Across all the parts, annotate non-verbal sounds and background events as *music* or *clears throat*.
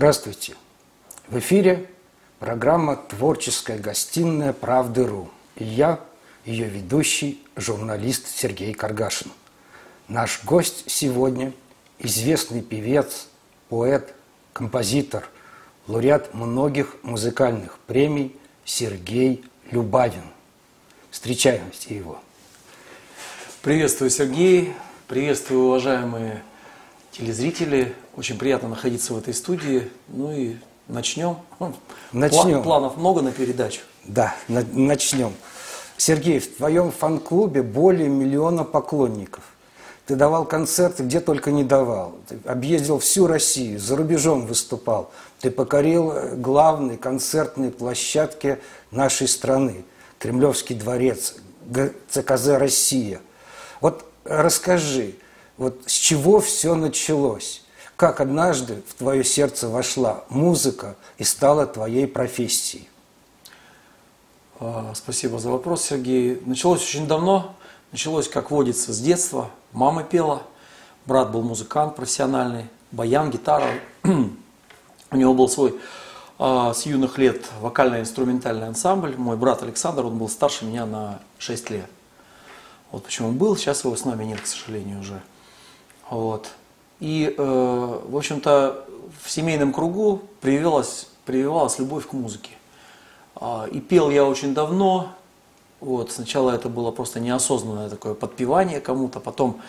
Здравствуйте! В эфире программа «Творческая гостиная Правды.ру» и я, ее ведущий, журналист Сергей Каргашин. Наш гость сегодня – известный певец, поэт, композитор, лауреат многих музыкальных премий Сергей Любавин. Встречаемте его. Приветствую, Сергей. Приветствую, уважаемые телезрители. Очень приятно находиться в этой студии. Ну и начнем. *laughs* Начнем. Планов много на передачу. Да, на- начнем. Сергей, в твоем фан-клубе более миллиона поклонников. Ты давал концерты, где только не давал. Ты объездил всю Россию, за рубежом выступал. Ты покорил э, главные концертные площадки нашей страны. Кремлевский дворец, ЦКЗ «Россия». Вот расскажи, вот с чего все началось? Как однажды в твое сердце вошла музыка и стала твоей профессией? А, Спасибо за вопрос, Сергей. Началось очень давно. Началось, как водится, с детства. Мама пела, брат был музыкант профессиональный, баян, гитара. *clears throat* У него был свой а, с юных лет вокально-инструментальный ансамбль. Мой брат Александр, он был старше меня на 6 лет. Вот почему он был, сейчас его с нами нет, к сожалению, уже. Вот. И, э, в общем-то, в семейном кругу прививалась, прививалась любовь к музыке. А, И пел я очень давно. Вот, сначала это было просто неосознанное такое подпевание кому-то, потом,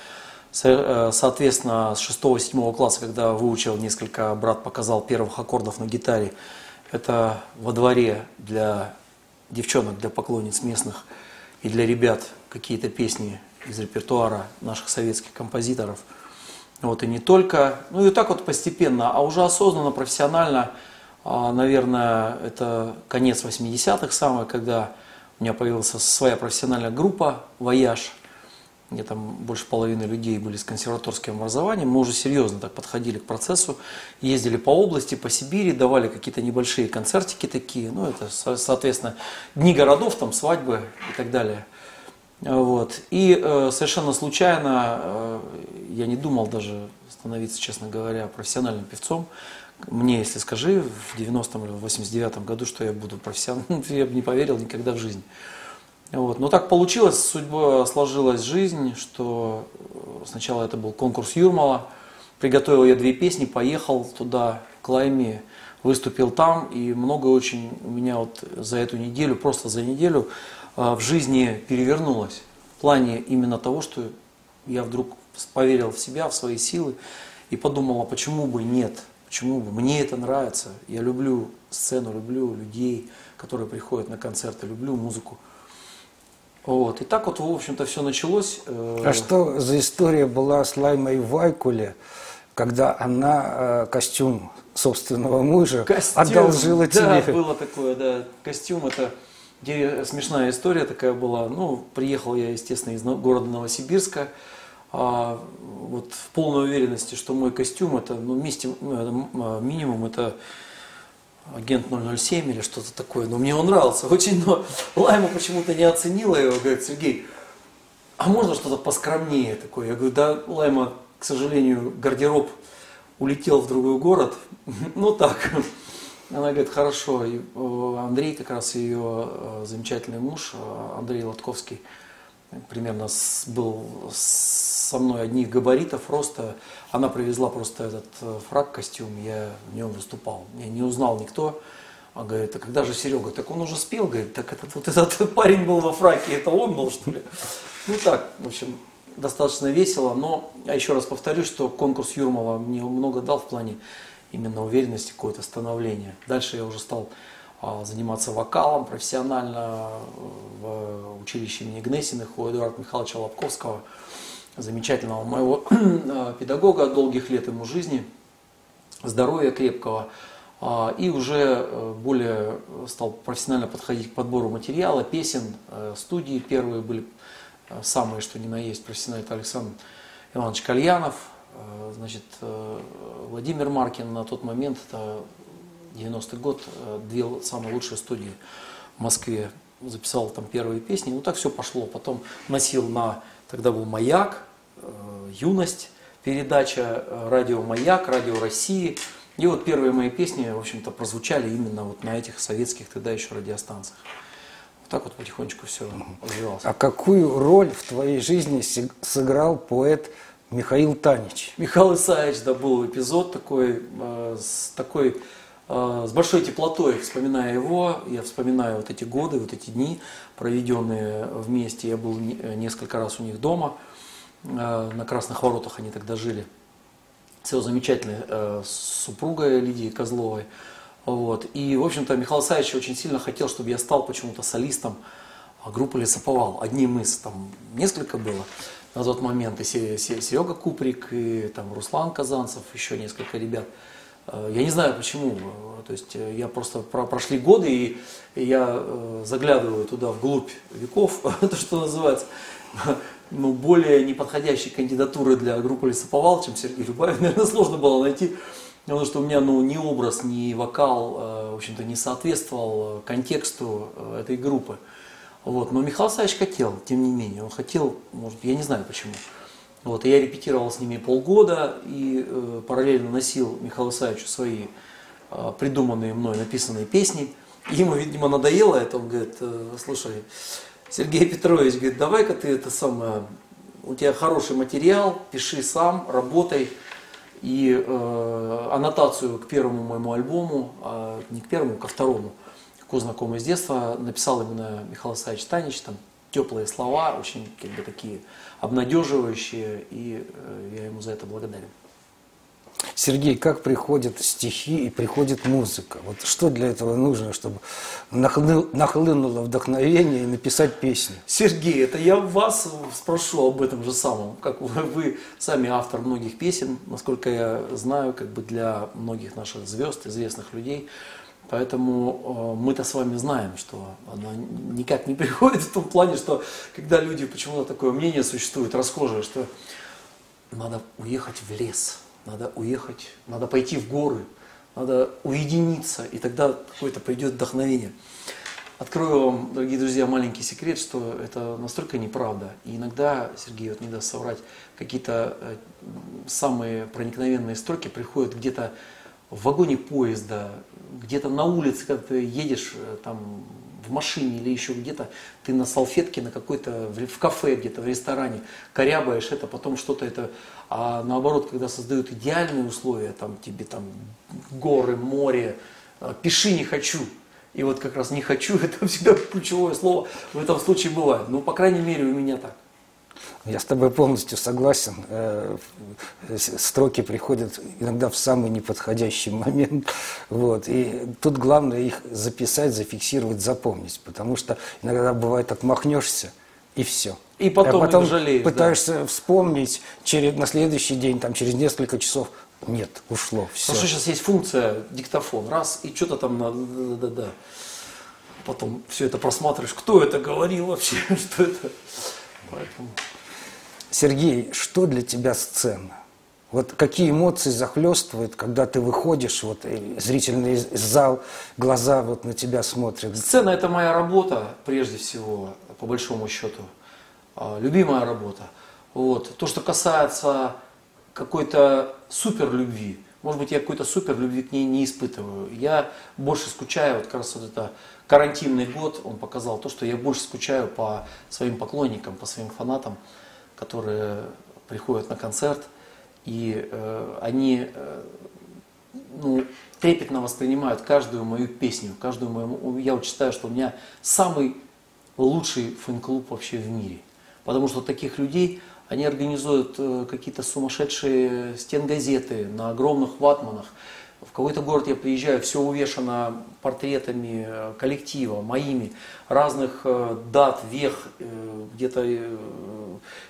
э, соответственно, с 6-7 класса, когда выучил несколько, брат показал первых аккордов на гитаре, это во дворе для девчонок, для поклонниц местных и для ребят какие-то песни из репертуара наших советских композиторов. Вот, и не только. Ну и так вот постепенно, а уже осознанно, профессионально, а, наверное, это конец 80-х самое, когда у меня появилась своя профессиональная группа «Вояж», где там больше половины людей были с консерваторским образованием. Мы уже серьезно так подходили к процессу, ездили по области, по Сибири, давали какие-то небольшие концертики такие, ну это, со- соответственно, дни городов, там свадьбы и так далее. Вот. И э, совершенно случайно, э, я не думал даже становиться, честно говоря, профессиональным певцом. Мне, если скажи, в 90-м или в 89-м году, что я буду профессионалом, *laughs* я бы не поверил никогда в жизнь. Вот. Но так получилось, судьба сложилась жизнь, что э, сначала это был конкурс Юрмала, приготовил я две песни, поехал туда, к Лайме, выступил там, и много очень у меня вот за эту неделю, просто за неделю в жизни перевернулось. В плане именно того, что я вдруг поверил в себя, в свои силы и подумал, а почему бы нет, почему бы, мне это нравится, я люблю сцену, люблю людей, которые приходят на концерты, люблю музыку. Вот. И так вот, в общем-то, все началось. Э, А что за история была с Лаймой Вайкуле, когда она э, костюм собственного мужа Костюм. одолжила да, тебе? было такое, да. Костюм это смешная история такая была. Ну, приехал я, естественно, из города Новосибирска. а, вот в полной уверенности, что мой костюм это, ну, вместе, м, а, минимум это агент 007 или что-то такое. Но мне он нравился очень, но Лайма почему-то не оценила его. Говорит, Сергей, а можно что-то поскромнее такое? Я говорю, да, Лайма, к сожалению, гардероб улетел в другой город. *laughs* Ну так. Она говорит, хорошо. И, Андрей, как раз ее э, замечательный муж, э, Андрей Лотковский, примерно был со мной одних габаритов роста. Она привезла просто этот э, фраг, костюм, я в нем выступал. Я не узнал никто. А говорит, а когда же Серега? Так он уже спел, говорит, так этот вот этот *laughs* парень был во фраке, это он был, что ли? Ну так, в общем, достаточно весело, но я еще раз повторюсь, что конкурс Юрмала мне много дал в плане именно уверенности, какое-то становление. Дальше я уже стал а, заниматься вокалом профессионально э, в училище имени Гнесиных у Эдуарда Михайловича Лобковского, замечательного моего *clears throat* э, педагога, долгих лет ему жизни, здоровья крепкого. А, И уже э, более стал профессионально подходить к подбору материала, песен, студии первые были самые, что ни на есть, профессиональные. Это Александр Иванович Кальянов, значит, э, Владимир Маркин на тот момент, это 90-й год, э, две самые лучшие студии в Москве. Записал там первые песни, ну так все пошло. Потом носил на, тогда был «Маяк», э, «Юность», передача э, «Радио Маяк», «Радио России». И вот первые мои песни, в общем-то, прозвучали именно вот на этих советских тогда еще радиостанциях. Вот так вот потихонечку все развивалось. А какую роль в твоей жизни сыграл поэт Михаил Танич? Михаил Исаевич, да, был эпизод такой, э, с такой, э, с большой теплотой, вспоминая его, я вспоминаю вот эти годы, вот эти дни, проведенные вместе. Я был несколько раз у них дома, э, на Красных Воротах они тогда жили с его замечательной э, супругой Лидией Козловой. Вот. И, в общем-то, Михаил Саевич очень сильно хотел, чтобы я стал почему-то солистом группы Лесоповал. Одним из, там, несколько было на тот момент, и Серега Куприк, и там Руслан Казанцев, еще несколько ребят. Э, я не знаю почему, то есть э, я просто прошли годы, и я э, заглядываю туда вглубь веков, *laughs* то, что называется, ну, более неподходящей кандидатуры для группы Лесоповал, чем Сергей Любавин, *laughs* наверное, сложно было найти. Потому что у меня ну, ни образ, ни вокал, э, в общем-то, не соответствовал э, контексту э, этой группы. Вот. Но Михаил Савич хотел, тем не менее, он хотел, может, я не знаю почему. Вот, и я репетировал с ними полгода и э, параллельно носил Михаилу Савичу свои э, придуманные мной написанные песни. Ему, видимо, надоело это, он говорит, э, слушай, Сергей Петрович говорит, давай-ка ты это самое, у тебя хороший материал, пиши сам, работай. И э, аннотацию к первому моему альбому, а не к первому, ко второму, ко знакомый с детства, написал именно Михаил Саевич Танич, там теплые слова, очень как бы такие обнадеживающие, и э, я ему за это благодарен. Сергей, как приходят стихи и приходит музыка? Вот что для этого нужно, чтобы нахлынуло вдохновение и написать песню? Сергей, это я вас спрошу об этом же самом. Как вы, вы сами автор многих песен, насколько я знаю, как бы для многих наших звезд, известных людей. Поэтому э, мы-то с вами знаем, что она никак не *laughs* приходит в том плане, что когда люди, почему-то такое мнение существует расхожее, что надо уехать в лес – надо уехать, надо пойти в горы, надо уединиться, и тогда какое-то придет вдохновение. Открою вам, дорогие друзья, маленький секрет, что это настолько неправда. И иногда, Сергей вот не даст соврать, какие-то э, самые проникновенные строки приходят где-то в вагоне поезда, где-то на улице, когда ты едешь э, там в машине или еще где-то, ты на салфетке на какой-то, в кафе где-то, в ресторане, корябаешь это, потом что-то это, а наоборот, когда создают идеальные условия, там тебе там горы, море, э, пиши не хочу, и вот как раз не хочу, *laughs* это всегда ключевое слово в этом случае бывает. Ну, по крайней мере, у меня так. Я с тобой полностью согласен. Э, строки приходят иногда в самый неподходящий момент. Вот. И тут главное их записать, зафиксировать, запомнить. Потому что иногда бывает отмахнешься, и все. И потом, а потом жалеешь, пытаешься да. вспомнить через, на следующий день, там, через несколько часов. Нет, ушло, все. Потому что сейчас есть функция диктофон, раз, и что-то там надо, да, да, да. Потом все это просматриваешь, кто это говорил вообще, *laughs* что это. Поэтому... Сергей, что для тебя сцена? Вот какие эмоции захлестывают, когда ты выходишь, вот зрительный зал, глаза вот на тебя смотрят? Сцена – это моя работа, прежде всего, по большому счету. А, любимая работа. Вот. То, что касается какой-то супер любви, может быть, я какой-то супер любви к ней не испытываю. Я больше скучаю, вот как раз вот это карантинный год, он показал то, что я больше скучаю по своим поклонникам, по своим фанатам которые приходят на концерт, и э, они э, ну, трепетно воспринимают каждую мою песню, каждую мою... Я вот считаю, что у меня самый лучший фэн-клуб вообще в мире. Потому что таких людей, они организуют э, какие-то сумасшедшие стенгазеты на огромных ватманах, в какой-то город я приезжаю, все увешано портретами э, коллектива, моими, разных э, дат, вех, где-то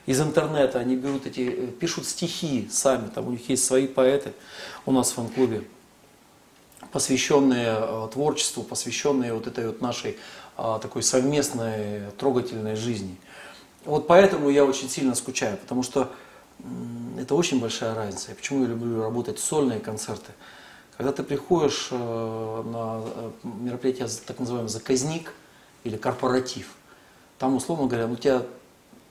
из интернета. Они берут эти, пишут стихи сами, там у них есть свои поэты у нас в фан-клубе, посвященные творчеству, посвященные вот этой вот нашей такой совместной трогательной жизни. Вот поэтому я очень сильно скучаю, потому что это очень большая разница. И почему я люблю работать сольные концерты? Когда ты приходишь э, на э, мероприятие, так называемый заказник или корпоратив, там, условно говоря, ну, тебя,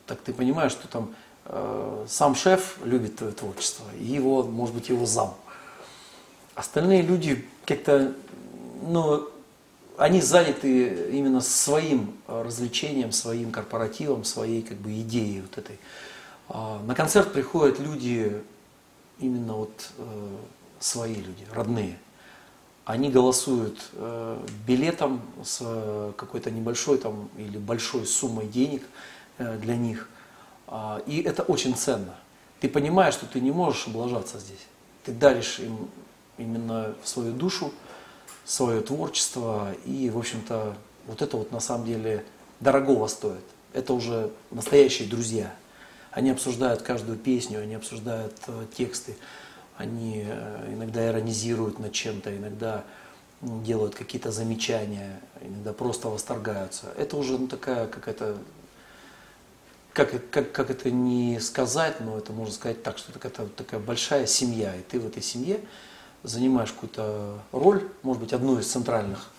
так ты понимаешь, что там э, сам шеф любит твое творчество, и его, может быть, его зам. Остальные люди как-то, ну, они заняты именно своим развлечением, своим корпоративом, своей как бы идеей вот этой. А, на концерт приходят люди, именно вот э, свои люди, родные. Они голосуют э, билетом с какой-то небольшой там или большой суммой денег э, для них. А, и это очень ценно. Ты понимаешь, что ты не можешь облажаться здесь. Ты даришь им именно свою душу, свое творчество. И, в общем-то, вот это вот на самом деле дорогого стоит. Это уже настоящие друзья. Они обсуждают каждую песню, они обсуждают э, тексты, они э, иногда иронизируют над чем-то, иногда делают какие-то замечания, иногда просто восторгаются. Это уже ну, такая какая-то, как, как, как это не сказать, но это можно сказать так, что это какая-то такая большая семья, и ты в этой семье занимаешь какую-то роль, может быть, одну из центральных.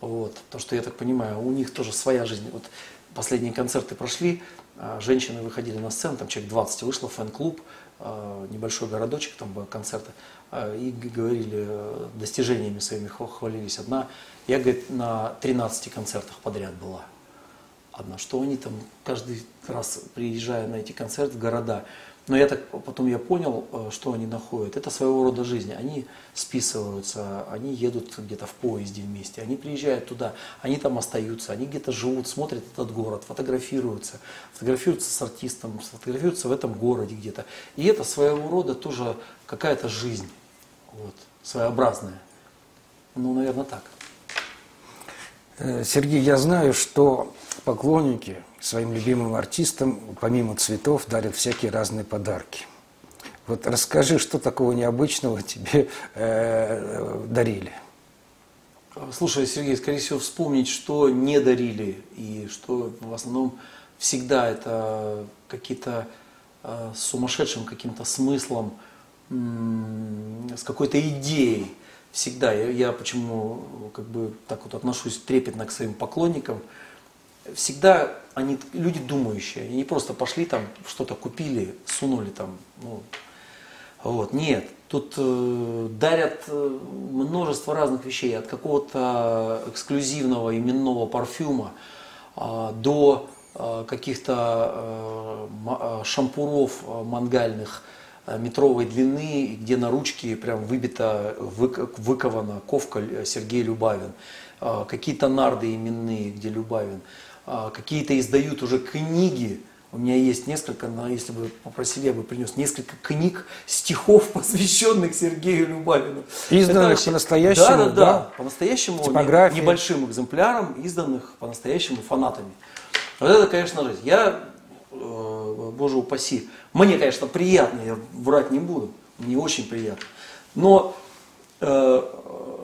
Вот. Потому что я так понимаю, у них тоже своя жизнь. Вот последние концерты прошли, а, женщины выходили на сцену, там человек 20 вышло, фэн-клуб, а, небольшой городочек, там был концерты, а, и говорили э, достижениями своими, хвалились. Одна, я, говорит, на 13 концертах подряд была. Одна, что они там каждый раз, приезжая на эти концерты в города, но я так потом я понял, э, что они находят. Это своего рода жизнь. Они списываются, они едут где-то в поезде вместе, они приезжают туда, они там остаются, они где-то живут, смотрят этот город, фотографируются, фотографируются с артистом, фотографируются в этом городе где-то. И это своего рода тоже какая-то жизнь, вот, своеобразная. Ну, наверное, так. Э, Сергей, я знаю, что поклонники своим любимым артистам, помимо цветов, дарят всякие разные подарки. Вот расскажи, что такого необычного тебе э, дарили? Слушай, Сергей, скорее всего, вспомнить, что не дарили, и что в основном всегда это какие-то э, сумасшедшим каким-то смыслом, с какой-то идеей. Всегда. Я, я почему как бы так вот отношусь трепетно к своим поклонникам – всегда они люди думающие, они не просто пошли там, что-то купили, сунули там, ну, вот, нет, тут э, дарят э, множество разных вещей, от какого-то эксклюзивного именного парфюма э, до э, каких-то э, э шампуров э, мангальных э, метровой длины, где на ручке прям выбита, выкована ковка Сергей Любавин, какие-то нарды именные, где Любавин. Какие-то издают уже книги. У меня есть несколько, но если бы попросили, я бы принес несколько книг, стихов, *laughs* посвященных Сергею Любавину. Изданных по-настоящему, да? Да, да, да. По-настоящему, небольшим экземпляром, изданных по-настоящему фанатами. Вот это, конечно, жизнь. Я, э, боже упаси, мне, конечно, приятно, я врать не буду, мне очень приятно. Но э,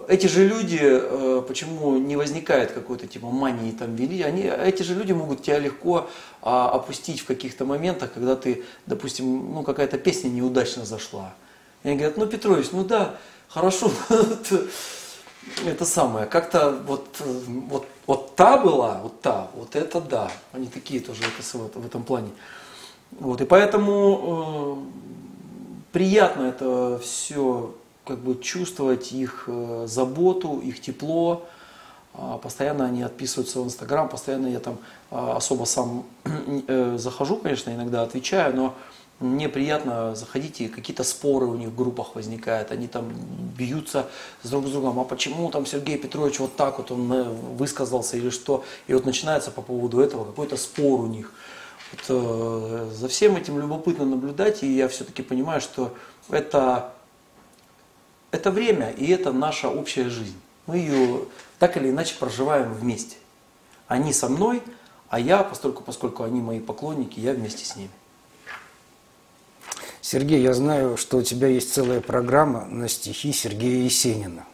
эти же люди, э, почему не возникает какой-то типа мании там вели, они, эти же люди могут тебя легко а, опустить в каких-то моментах, когда ты, допустим, ну какая-то песня неудачно зашла. И они говорят, ну Петрович, ну да, хорошо, *laughs* это самое, как-то вот, вот, вот та была, вот та, вот это да. Они такие тоже в этом плане. Вот, и поэтому э, приятно это все как бы чувствовать их э, заботу, их тепло. А, постоянно они отписываются в Инстаграм, постоянно я там а, особо сам *clears throat* э, захожу, конечно, иногда отвечаю, но мне приятно заходить, и какие-то споры у них в группах возникают, они там бьются с друг с другом, а почему там Сергей Петрович вот так вот он э, высказался или что, и вот начинается по поводу этого какой-то спор у них. Вот, за всем этим любопытно наблюдать, и я все-таки понимаю, что это это время, и это наша общая жизнь. Мы ее так или иначе проживаем вместе. Они со мной, а я, поскольку, поскольку они мои поклонники, я вместе с ними. Сергей, я знаю, что у тебя есть целая программа на стихи Сергея Есенина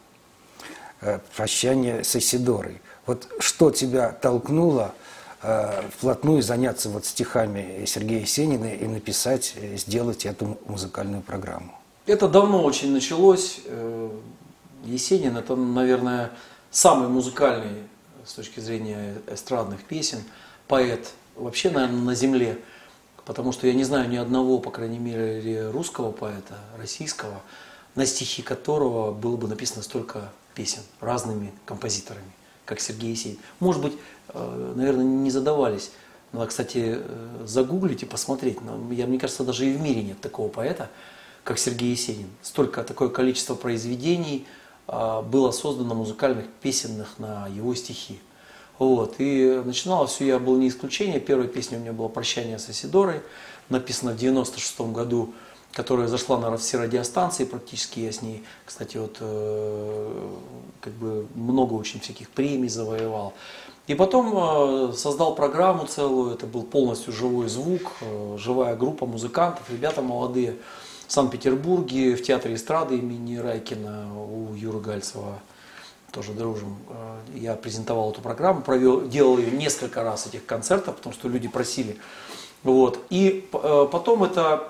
э, «Прощание с Исидорой». Вот что тебя толкнуло э, вплотную заняться вот стихами Сергея Есенина и написать, э, сделать эту музыкальную программу? Это давно очень началось. Э, Есенин это, наверное, самый музыкальный с точки зрения эстрадных песен поэт вообще, наверное, на земле. Потому что я не знаю ни одного, по крайней мере, русского поэта, российского, на стихи которого было бы написано столько песен разными композиторами, как Сергей Есенин. Может быть, э, наверное, не задавались. Надо, кстати, э, загуглить и посмотреть. Я, мне кажется, даже и в мире нет такого поэта, как Сергей Есенин. Столько, такое количество произведений а, было создано музыкальных, песенных на его стихи. Вот. И начиналось все, я был не исключение. Первая песня у меня была «Прощание с Асидорой», написана в 96 году, которая зашла на все радиостанции практически. Я с ней, кстати, вот э, как бы много очень всяких премий завоевал. И потом э, создал программу целую, это был полностью живой звук, э, живая группа музыкантов, ребята молодые в Санкт-Петербурге, в Театре эстрады имени Райкина у Юры Гальцева тоже дружим. Э, я презентовал эту программу, провел, делал ее несколько раз этих концертов, потому что люди просили. Вот. И э, потом это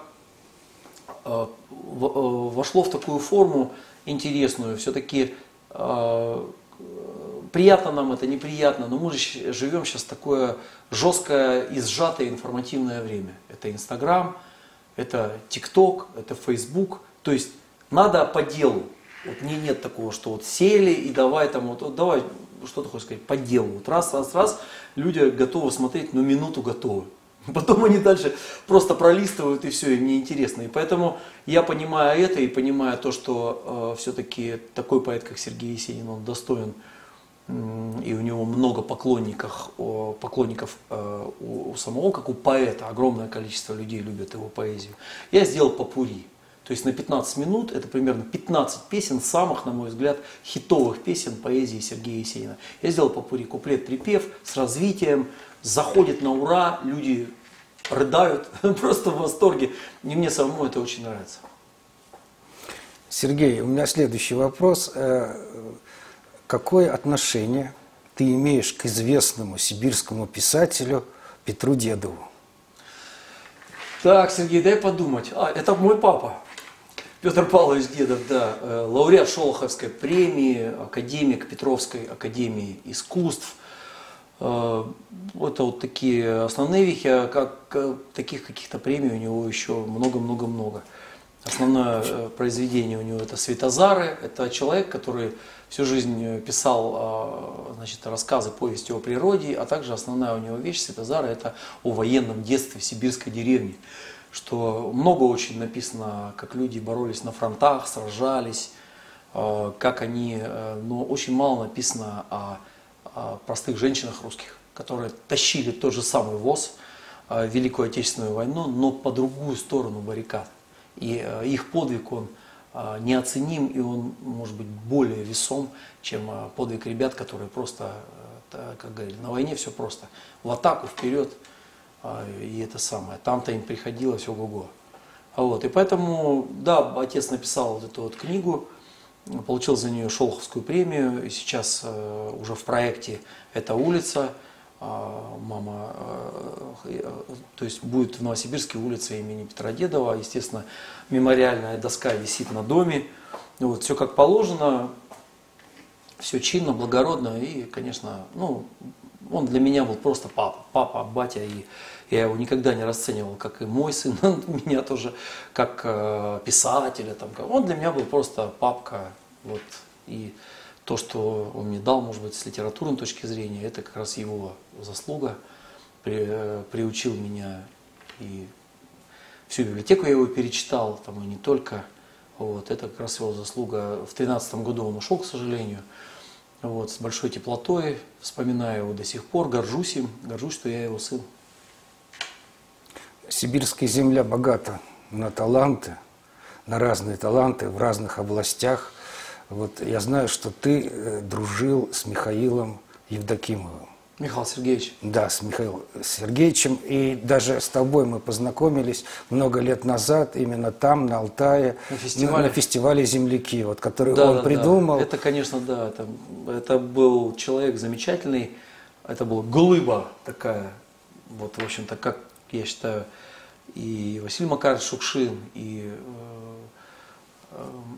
э, вошло в такую форму интересную. Все-таки приятно нам это, неприятно, но мы же живем сейчас такое жесткое и сжатое информативное время. Это Инстаграм, это ТикТок, это Фейсбук. То есть надо по делу. Вот мне нет такого, что вот сели и давай там, вот, вот давай, что ты хочешь сказать, по делу. Вот раз, раз, раз, люди готовы смотреть, но минуту готовы. *laughs* Потом они дальше просто пролистывают и все, им неинтересно. И поэтому я понимаю это и понимаю то, что э, все-таки такой поэт, как Сергей Есенин, он достоин и у него много поклонников, поклонников э, у самого, как у поэта, огромное количество людей любят его поэзию. Я сделал попури. То есть на 15 минут, это примерно 15 песен, самых, на мой взгляд, хитовых песен поэзии Сергея Есенина. Я сделал попури куплет-припев с развитием, заходит на ура, люди рыдают, *laughs* просто в восторге. И мне самому это очень нравится. Сергей, у меня следующий вопрос. Какое отношение ты имеешь к известному сибирскому писателю Петру Дедову? Так, Сергей, дай подумать. А, это мой папа. Петр Павлович Дедов, да, э, лауреат Шолоховской премии, академик Петровской академии искусств. Э, это вот такие основные вехи, а как э, таких каких-то премий у него еще много-много-много. Основное произведение у него это «Светозары». Это человек, который всю жизнь писал значит, рассказы, повести о природе, а также основная у него вещь «Светозары» это о военном детстве в сибирской деревне что много очень написано, как люди боролись на фронтах, сражались, э, как они, э, но очень мало написано о, о простых женщинах русских, которые тащили тот же самый ВОЗ, э, Великую Отечественную войну, но по другую сторону баррикад. И их подвиг, он неоценим, и он может быть более весом, чем подвиг ребят, которые просто, как говорили, на войне все просто. В атаку, вперед, и это самое. Там-то им приходилось ого-го. Вот, и поэтому, да, отец написал вот эту вот книгу, получил за нее Шолоховскую премию, и сейчас э, уже в проекте «Эта улица», э, мама, э, то есть будет в Новосибирске улица имени Петра Дедова, естественно, мемориальная доска висит на доме, вот, все как положено, все чинно, благородно, и, конечно, ну, он для меня был просто папа, папа, батя, и я его никогда не расценивал, как и мой сын, *laughs* меня тоже как э, писателя. Там, он для меня был просто папка. Вот, и то, что он мне дал, может быть, с литературной точки зрения, это как раз его заслуга. При, э, приучил меня и всю библиотеку я его перечитал, там и не только. Вот, это как раз его заслуга. В тринадцатом году он ушел, к сожалению. Вот, с большой теплотой, вспоминаю его до сих пор, горжусь им, горжусь, что я его сын. Сибирская земля богата на таланты, на разные таланты в разных областях. Вот я знаю, что ты э, дружил с Михаилом Евдокимовым. Михаил Сергеевич. Да, с Михаилом Сергеевичем. И даже с тобой мы познакомились много лет назад, именно там, на Алтае, на фестивале, на фестивале «Земляки», вот, который да, он да, придумал. Да. Это, конечно, да, это, это был человек замечательный, это была глыба такая, вот, в общем-то, как я считаю, и Василий Макарович Шукшин, и э, э,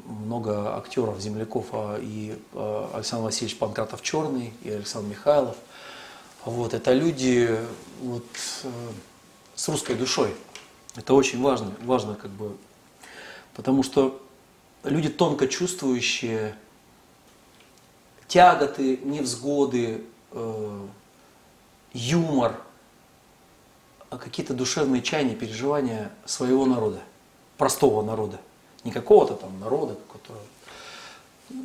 много актеров, земляков, а и э, Александр Васильевич Панкратов Черный, и Александр Михайлов. Вот, это люди вот, с русской душой. Это очень важно, важно как бы, потому что люди тонко чувствующие тяготы, невзгоды, э, юмор, а какие-то душевные чаяния, переживания своего народа, простого народа. Не какого-то там народа, которого,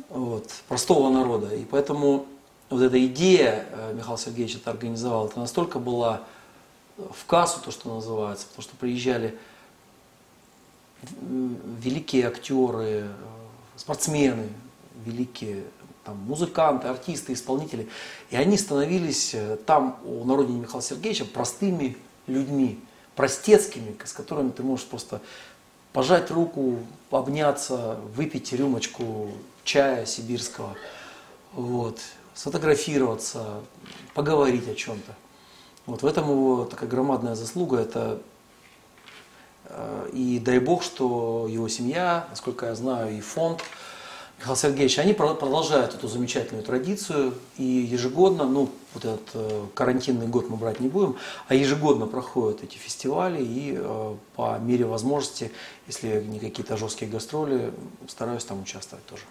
вот, простого народа. И поэтому вот эта идея, э, Михаил Сергеевич это организовал, это настолько была в кассу, то, что называется, потому что приезжали великие актеры, э, спортсмены, великие там, музыканты, артисты, исполнители. И они становились э, там у народника Михаила Сергеевича простыми людьми, простецкими, с которыми ты можешь просто пожать руку, обняться, выпить рюмочку чая сибирского, вот, сфотографироваться, поговорить о чем-то. Вот в этом его такая громадная заслуга, это э, и дай бог, что его семья, насколько я знаю, и фонд Михаил Сергеевич, они продолжают эту замечательную традицию и ежегодно, ну вот этот э, карантинный год мы брать не будем, а ежегодно проходят эти фестивали и э, по мере возможности, если не какие-то жесткие гастроли, стараюсь там участвовать тоже.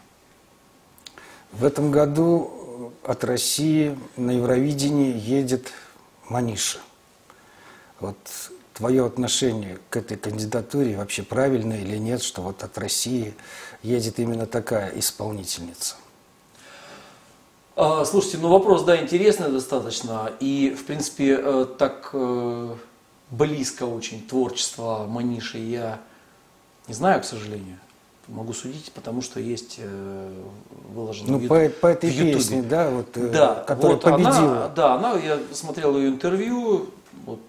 В этом году от России на Евровидении едет Маниша. Вот твое отношение к этой кандидатуре вообще правильное или нет, что вот от России едет именно такая исполнительница? А, слушайте, ну вопрос, да, интересный достаточно. И, в принципе, э, так э, близко очень творчество Маниши я не знаю, к сожалению могу судить, потому что есть э, выложено ну, в, по, по этой песне, да, вот, да, которая вот победила. Она, да, она, я смотрел ее интервью, вот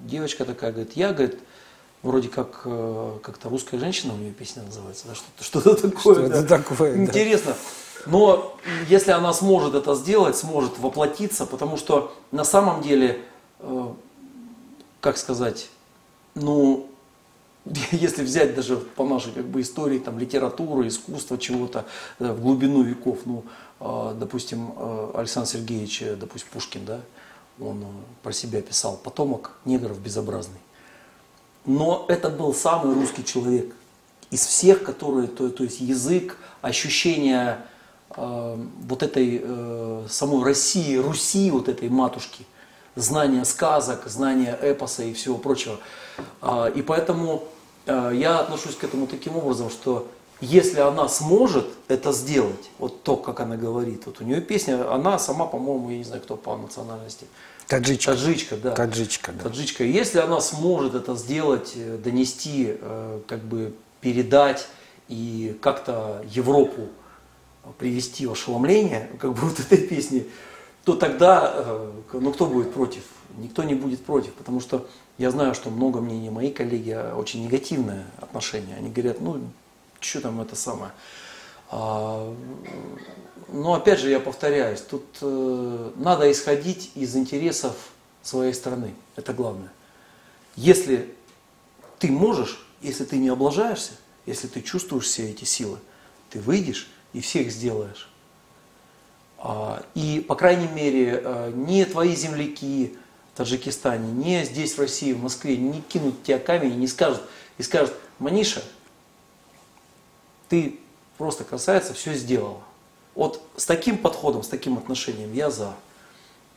девочка такая говорит, я, говорит, вроде как как-то русская женщина у нее песня называется, да, что-то, что-то *laughs* такое. Что-то да. такое, Интересно. Да. Но если она сможет это сделать, сможет воплотиться, потому что на самом деле, как сказать, ну, *laughs* если взять даже по нашей как бы, истории, там, литературы, искусства, чего-то э, в глубину веков, ну, допустим, э, Александр Сергеевич, э, допустим, Пушкин, да, он про себя писал, потомок негров безобразный. Но это был самый русский человек из всех, которые, то, то есть язык, ощущение э, вот этой э, самой России, Руси, вот этой матушки, знание сказок, знание эпоса и всего прочего. Э, и поэтому Э, я отношусь к этому таким образом, что если она сможет это сделать, вот то, как она говорит, вот у нее песня, она сама, по-моему, я не знаю, кто по национальности. Таджичка. Таджичка, да. Таджичка, да. Таджичка. Если она сможет это сделать, э, донести, э, как бы передать и как-то Европу привести в ошеломление, как бы *laughs* вот этой песни, то тогда, ну кто будет против? Никто не будет против, потому что я знаю, что много мнений мои коллеги а, очень негативное отношение. Они говорят, ну, что там это самое. А, но опять же, я повторяюсь, тут э, надо исходить из интересов своей страны. Это главное. Если ты можешь, если ты не облажаешься, если ты чувствуешь все эти силы, ты выйдешь и всех сделаешь. А, и, по крайней мере, э, не твои земляки, Таджикистане, не здесь в России, в Москве, не кинут тебя камень и не скажут, и скажут, Маниша, ты просто красавица, все сделала. Вот с таким подходом, с таким отношением я за.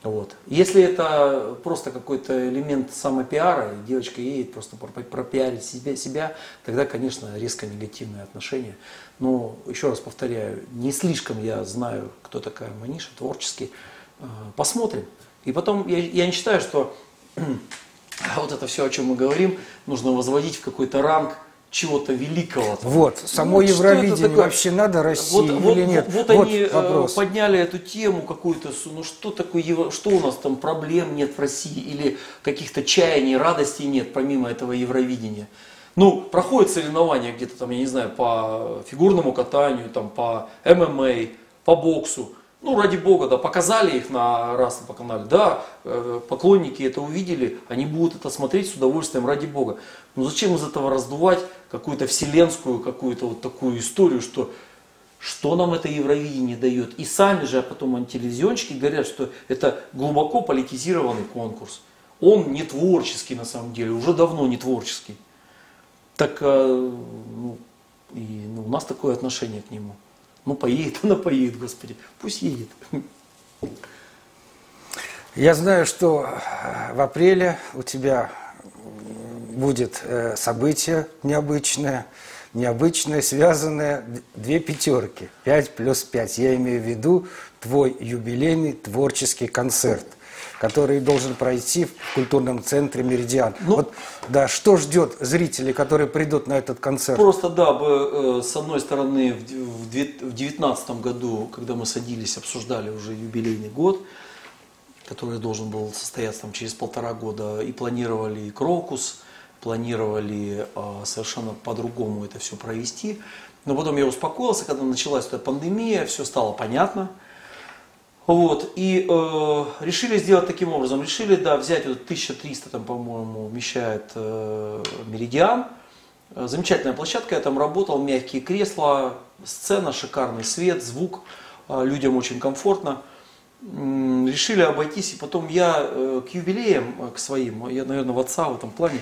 Вот. Если это просто какой-то элемент самопиара, и девочка едет просто пропиарить себя, себя, тогда, конечно, резко негативное отношение. Но, еще раз повторяю, не слишком я знаю, кто такая Маниша, творческий. Э, посмотрим. И потом, я, я не считаю, что *clears throat* вот это все, о чем мы говорим, нужно возводить в какой-то ранг чего-то великого. Вот, само ну, Евровидение вообще надо России вот, или вот, нет? Вот, вот они э, вопрос. подняли эту тему какую-то, ну что такое, что у нас там проблем нет в России или каких-то чаяний, радостей нет помимо этого Евровидения. Ну, проходят соревнования где-то там, я не знаю, по фигурному катанию, там, по ММА, по боксу. Ну, ради бога, да, показали их на раз по канале, да, э, поклонники это увидели, они будут это смотреть с удовольствием ради бога. Но зачем из этого раздувать какую-то вселенскую, какую-то вот такую историю, что что нам это Евровидение дает. И сами же а потом антителевизионщики говорят, что это глубоко политизированный конкурс. Он не творческий на самом деле, уже давно не творческий. Так э, ну, И ну, у нас такое отношение к нему. Ну, поедет, *laughs* она поедет, Господи. Пусть едет. Я знаю, что в апреле у тебя будет э, событие необычное, необычное, связанное две пятерки, пять плюс пять. Я имею в виду твой юбилейный творческий концерт который должен пройти в культурном центре «Меридиан». Ну, вот, да, что ждет зрителей, которые придут на этот концерт? Просто, да, э, с одной стороны, в 2019 году, когда мы садились, обсуждали уже юбилейный год, который должен был состояться там, через полтора года, и планировали и Крокус, планировали э, совершенно по-другому это все провести. Но потом я успокоился, когда началась эта пандемия, все стало понятно. Вот, и э, решили сделать таким образом. Решили, да, взять вот 1300, там, по-моему, вмещает э, Меридиан. Э, замечательная площадка, я там работал, мягкие кресла, сцена, шикарный свет, звук, э, людям очень комфортно решили обойтись, и потом я э, к юбилеям, э, к своим, я, наверное, в отца в этом плане, э,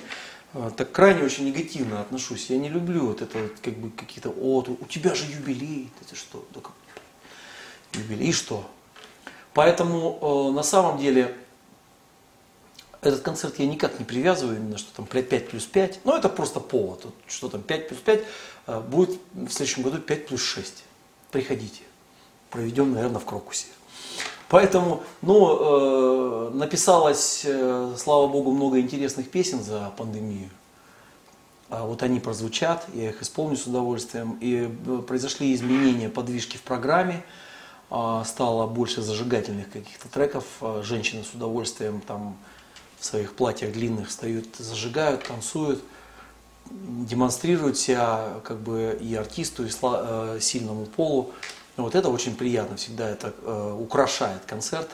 так крайне очень негативно отношусь. Я не люблю вот это вот, как бы какие-то, о, у тебя же юбилей, это что? Юбилей, и что? Поэтому на самом деле этот концерт я никак не привязываю именно, что там 5 плюс 5, но это просто повод, вот, что там 5 плюс 5, будет в следующем году 5 плюс 6. Приходите, проведем, наверное, в Крокусе. Поэтому, ну, э, написалось, э, слава богу, много интересных песен за пандемию. А вот они прозвучат, я их исполню с удовольствием. И э, произошли изменения, подвижки в программе. Э, стало больше зажигательных каких-то треков. Э, женщины с удовольствием там в своих платьях длинных встают, зажигают, танцуют, демонстрируют себя как бы и артисту, и сла- э, сильному полу. Вот это очень приятно, всегда это э, украшает концерт.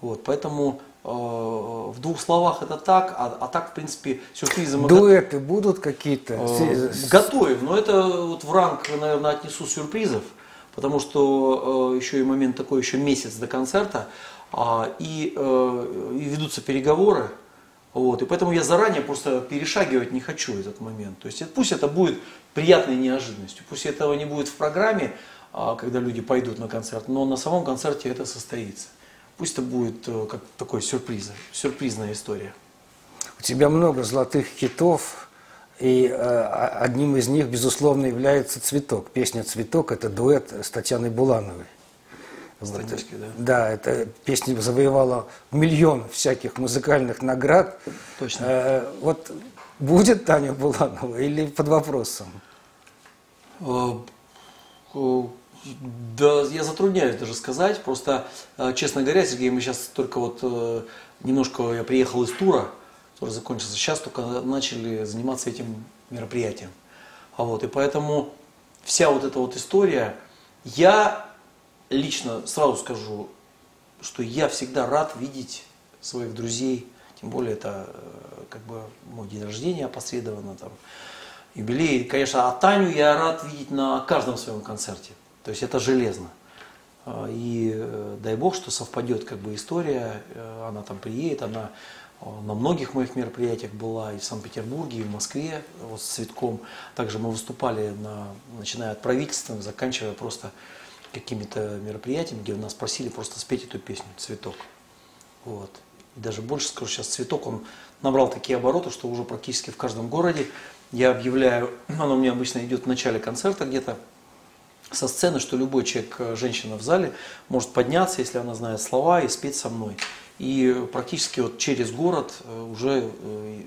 Вот, поэтому э, в двух словах это так, а, а так, в принципе, сюрпризы мы... Дуэты будут какие-то? Э, готовим, но это вот в ранг, наверное, отнесу сюрпризов, потому что э, еще и момент такой, еще месяц до концерта, э, и, э, и ведутся переговоры, вот, и поэтому я заранее просто перешагивать не хочу этот момент. То есть пусть это будет приятной неожиданностью, пусть этого не будет в программе, а, когда люди пойдут на концерт, но на самом концерте это состоится. Пусть это будет э, как такой сюрприз, сюрпризная история. У тебя много золотых хитов, и э, одним из них, безусловно, является «Цветок». Песня «Цветок» – это дуэт с Татьяной Булановой. Вот. да? Да, эта песня завоевала миллион всяких музыкальных наград. Точно. Э, вот будет Таня Буланова или под вопросом? Э, да, я затрудняюсь даже сказать. Просто, э, честно говоря, Сергей, мы сейчас только вот э, немножко, я приехал из тура, который закончился, сейчас только начали заниматься этим мероприятием. А вот, и поэтому вся вот эта вот история, я лично сразу скажу, что я всегда рад видеть своих друзей, тем более это как бы мой день рождения опосредованно там, юбилей. Конечно, а Таню я рад видеть на каждом своем концерте. То есть это железно. А, и э, дай бог, что совпадет как бы история, э, она там приедет, она э, на многих моих мероприятиях была и в Санкт-Петербурге, и в Москве вот, с цветком. Также мы выступали, на, начиная от правительства, заканчивая просто какими-то мероприятиями, где нас просили просто спеть эту песню «Цветок». Вот. И даже больше скажу, сейчас «Цветок», он набрал такие обороты, что уже практически в каждом городе я объявляю, *clears throat* оно у меня обычно идет в начале концерта где-то, со сцены, что любой человек, э, женщина в зале, может подняться, если она знает слова, и спеть со мной. И практически вот через город э, уже э,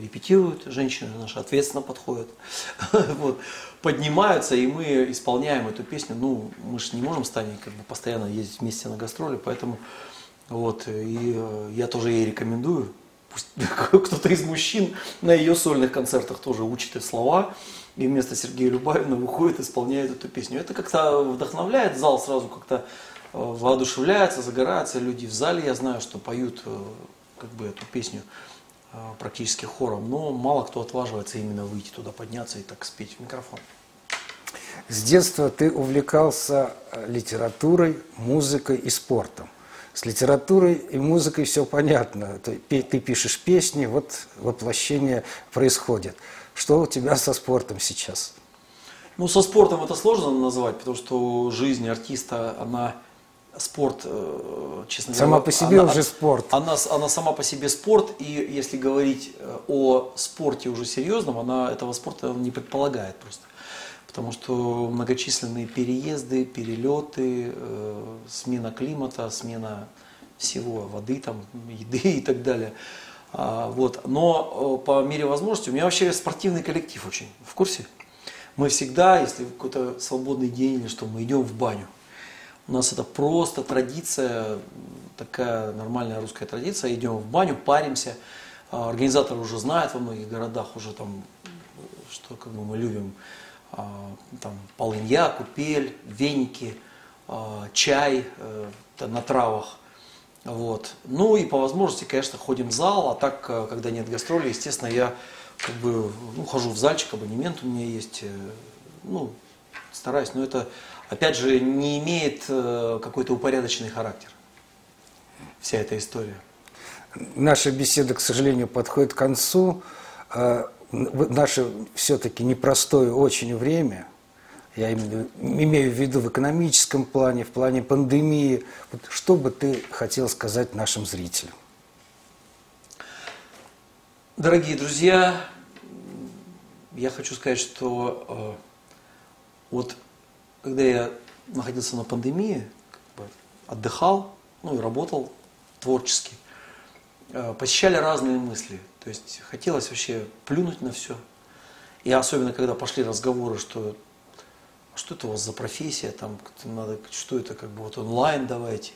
репетируют, женщины наши ответственно подходят, *laughs* вот, поднимаются, и мы исполняем эту песню. Ну, мы же не можем с Таней как бы постоянно ездить вместе на гастроли, поэтому вот, и я тоже ей рекомендую. *laughs* Кто-то из мужчин на ее сольных концертах тоже учит эти слова, и вместо Сергея Любавина выходит, исполняет эту песню. Это как-то вдохновляет, зал сразу как-то э, воодушевляется, загорается, люди в зале, я знаю, что поют э, как бы эту песню э, практически хором, но мало кто отваживается именно выйти туда, подняться и так спеть в микрофон. С детства ты увлекался литературой, музыкой и спортом. С литературой и музыкой все понятно. Ты, ты пишешь песни, вот воплощение происходит. Что у тебя со спортом сейчас? Ну, со спортом это сложно назвать, потому что жизнь артиста, она спорт, э, честно сама говоря, по себе она, уже спорт. Она, она сама по себе спорт, и если говорить э, о спорте уже серьезном, она этого спорта не предполагает просто. Потому что многочисленные переезды, перелеты, э, смена климата, смена всего, воды, там, еды и так далее. А, вот. Но по мере возможности, у меня вообще спортивный коллектив очень в курсе. Мы всегда, если какой-то свободный день или что, мы идем в баню. У нас это просто традиция, такая нормальная русская традиция. Идем в баню, паримся. А, организаторы уже знают во многих городах уже там, что как бы мы любим. А, там полынья, купель, веники, а, чай э, на травах. Вот. Ну и по возможности, конечно, ходим в зал, а так, э, когда нет гастроли, естественно, я как бы ну, хожу в зальчик, абонемент у меня есть, э, ну, стараюсь, но это, опять же, не имеет какой-то упорядоченный характер, вся эта история. Наша беседа, к сожалению, подходит к концу. Наше все-таки непростое очень время, я имею в виду в экономическом плане, в плане пандемии. Вот что бы ты хотел сказать нашим зрителям? Дорогие друзья, я хочу сказать, что э, вот когда я находился на пандемии, как бы отдыхал, ну и работал творчески, э, посещали разные мысли. То есть хотелось вообще плюнуть на все. И особенно, когда пошли разговоры, что «А что это у вас за профессия, там надо, что это как бы вот онлайн давайте,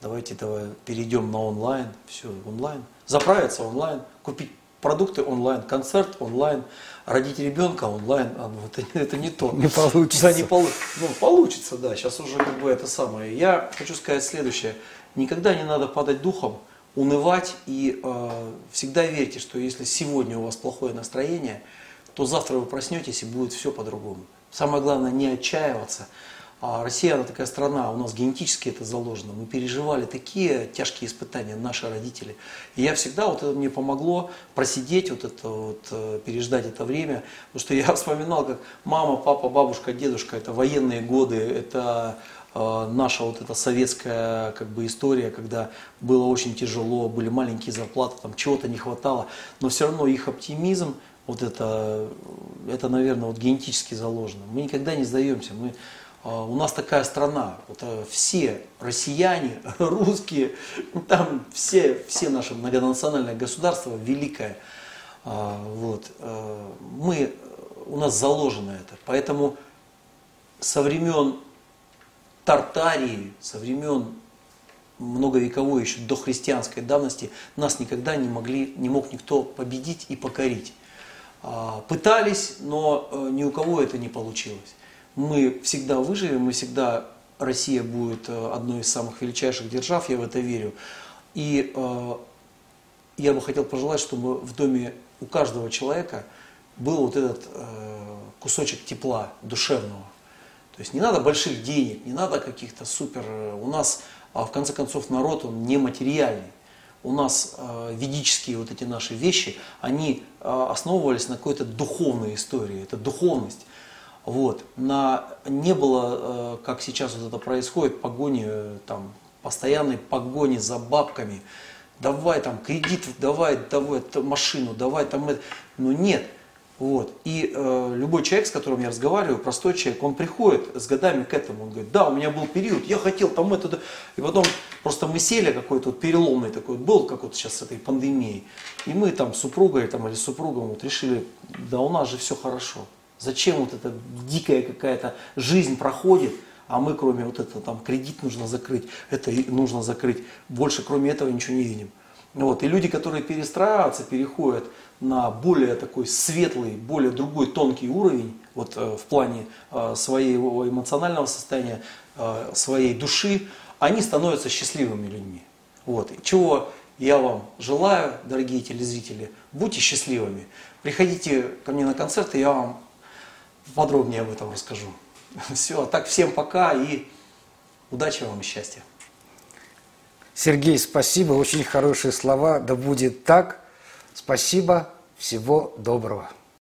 давайте давай перейдем на онлайн, все онлайн заправиться онлайн, купить продукты онлайн, концерт онлайн, родить ребенка онлайн, а, ну, это, это не то. Не получится. Да, не полу... ну, получится, да, сейчас уже как бы это самое. Я хочу сказать следующее. Никогда не надо падать духом, унывать и э, всегда верьте, что если сегодня у вас плохое настроение, то завтра вы проснетесь и будет все по-другому. Самое главное не отчаиваться, а Россия, она такая страна, у нас генетически это заложено. Мы переживали такие тяжкие испытания, наши родители. И я всегда, вот это мне помогло просидеть, вот это вот, э, переждать это время. Потому что я *laughs* вспоминал, как мама, папа, бабушка, дедушка, это военные годы, это наша вот эта советская как бы история, когда было очень тяжело, были маленькие зарплаты, там чего-то не хватало. Но все равно их оптимизм, вот это, это, наверное, вот генетически заложено. Мы никогда не сдаемся. Мы а, у нас такая страна, вот э, все россияне, *laughs* русские, там все, все наши многонациональные государства великое. Вот, э, мы, у нас заложено это. Поэтому со времен Тартарии, со времен многовековой еще до христианской давности нас никогда не, могли, не мог никто победить и покорить. А, пытались, но э, ни у кого это не получилось мы всегда выживем, мы всегда, Россия будет э, одной из самых величайших держав, я в это верю. И э, я бы хотел пожелать, чтобы в доме у каждого человека был вот этот кусочек тепла душевного. То есть не надо больших денег, не надо каких-то супер... Э, у нас, а в конце концов, народ, он нематериальный. У нас э, ведические вот эти наши вещи, они э, основывались на какой-то духовной истории. Это духовность. Вот. На, не было, э, как сейчас вот это происходит, погони, э, там, постоянной погони за бабками. Давай там кредит, давай, давай машину, давай там это. Но нет. Вот. И э, любой человек, с которым я разговариваю, простой человек, он приходит с годами к этому. Он говорит, да, у меня был период, я хотел там это. И потом просто мы сели, какой-то вот переломный такой был, как вот сейчас с этой пандемией. И мы там с супругой там, или с супругом вот решили, да у нас же все хорошо. Зачем вот эта дикая какая-то жизнь проходит, а мы кроме вот этого там кредит нужно закрыть, это нужно закрыть, больше кроме этого ничего не видим. Вот. И люди, которые перестраиваются, переходят на более такой светлый, более другой тонкий уровень, вот э, в плане э, своего эмоционального состояния, э, своей души, они становятся счастливыми людьми. Вот. Чего я вам желаю, дорогие телезрители, будьте счастливыми. Приходите ко мне на концерты, я вам подробнее об этом расскажу. *laughs* Все, а так всем пока и удачи вам и счастья. Сергей, спасибо, очень хорошие слова, да будет так. Спасибо, всего доброго.